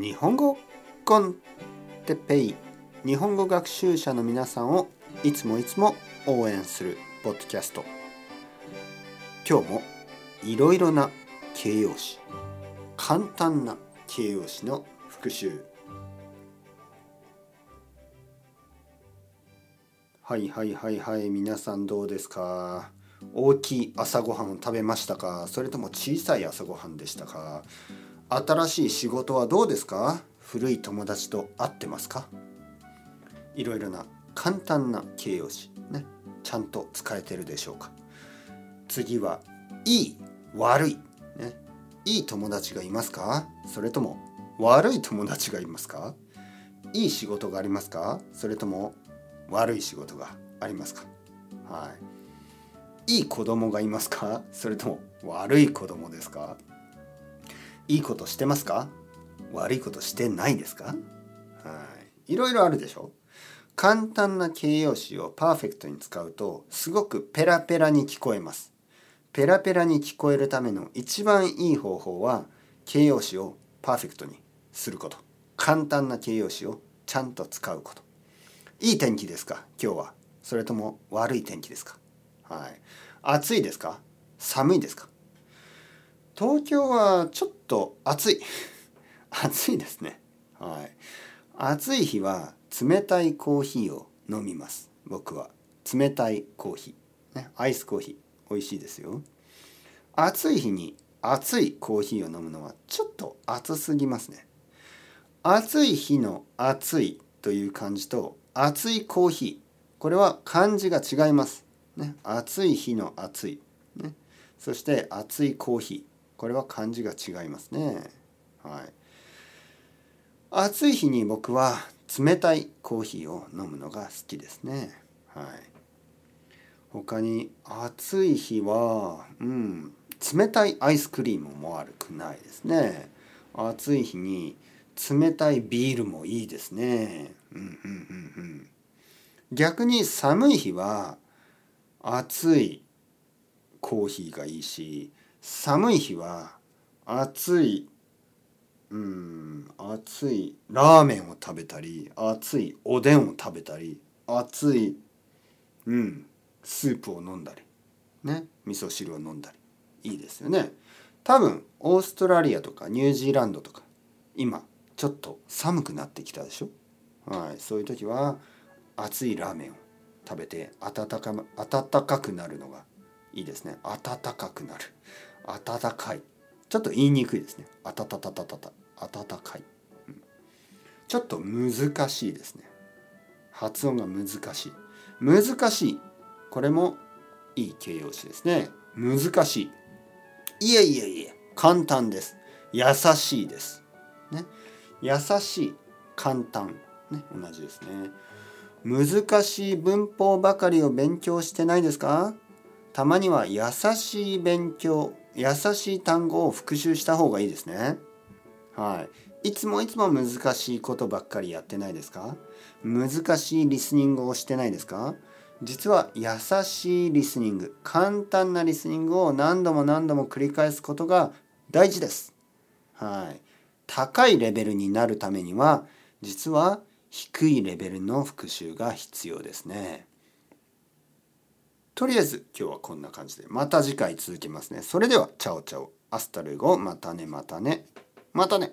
日本語コンテペイ。日本語学習者の皆さんをいつもいつも応援するポッドキャスト。今日もいろいろな形容詞。簡単な形容詞の復習。はいはいはいはい皆さんどうですか？大きい朝ごはんを食べましたか？それとも小さい朝ごはんでしたか？新しい仕事はどうですか？古い友達と会ってますか？いろいろな簡単な形容詞ねちゃんと使えてるでしょうか？次はいい悪いねいい友達がいますか？それとも悪い友達がいますか？いい仕事がありますか？それとも悪い仕事がありますか？はい。いい子供がいますか？それとも悪い子供ですか？いいことしてますか？悪いことしてないですか？はい。いろいろあるでしょ？簡単な形容詞をパーフェクトに使うとすごくペラペラに聞こえます。ペラペラに聞こえるための一番いい方法は形容詞をパーフェクトにすること。簡単な形容詞をちゃんと使うこと。いい天気ですか？今日は。それとも悪い天気ですか？はい。暑いですか？寒いですか？東京はちょっと暑い。暑いですね。はい。暑い日は冷たいコーヒーを飲みます。僕は。冷たいコーヒー、ね、アイスコーヒー美味しいですよ。暑い日に熱いコーヒーを飲むのはちょっと暑すぎますね。暑い日の暑いという漢字と熱いコーヒー。これは漢字が違います。ね暑い日の暑い。ね。そして熱いコーヒー。これは漢字が違いますね。はい。暑い日に僕は冷たいコーヒーを飲むのが好きですね。はい。他に暑い日はうん冷たいアイスクリームも悪くないですね。暑い日に冷たいビールもいいですね。うんうんうんうん。逆に寒い日は熱いコーヒーがいいし寒い日は暑いうん暑いラーメンを食べたり熱いおでんを食べたり熱いうんスープを飲んだりね味噌汁を飲んだりいいですよね。多分オーストラリアとかニュージーランドとか今ちょっと寒くなってきたでしょ？はいそういう時は熱いラーメンを食べて温か温かくなるのがいいですね。温かくなる。温かい。ちょっと言いにくいですね。あたたたたた。た温かい、うん、ちょっと難しいですね。発音が難しい。難しい。これもいい形容詞ですね。難しい。いえいえいえ。簡単です。優しいです。ね。優しい。簡単。ね。同じですね。難しい文法ばかりを勉強してないですか？たまには優しい勉強優しい単語を復習した方がいいですね。はい。いつもいつも難しいことばっかりやってないですか？難しいリスニングをしてないですか？実は優しいリスニング、簡単なリスニングを何度も何度も繰り返すことが大事です。はい。高いレベルになるためには、実は低いレベルの復習が必要ですね。とりあえず今日はこんな感じでまた次回続きますね。それではチャオチャオ hasta luego またねまたねまたね。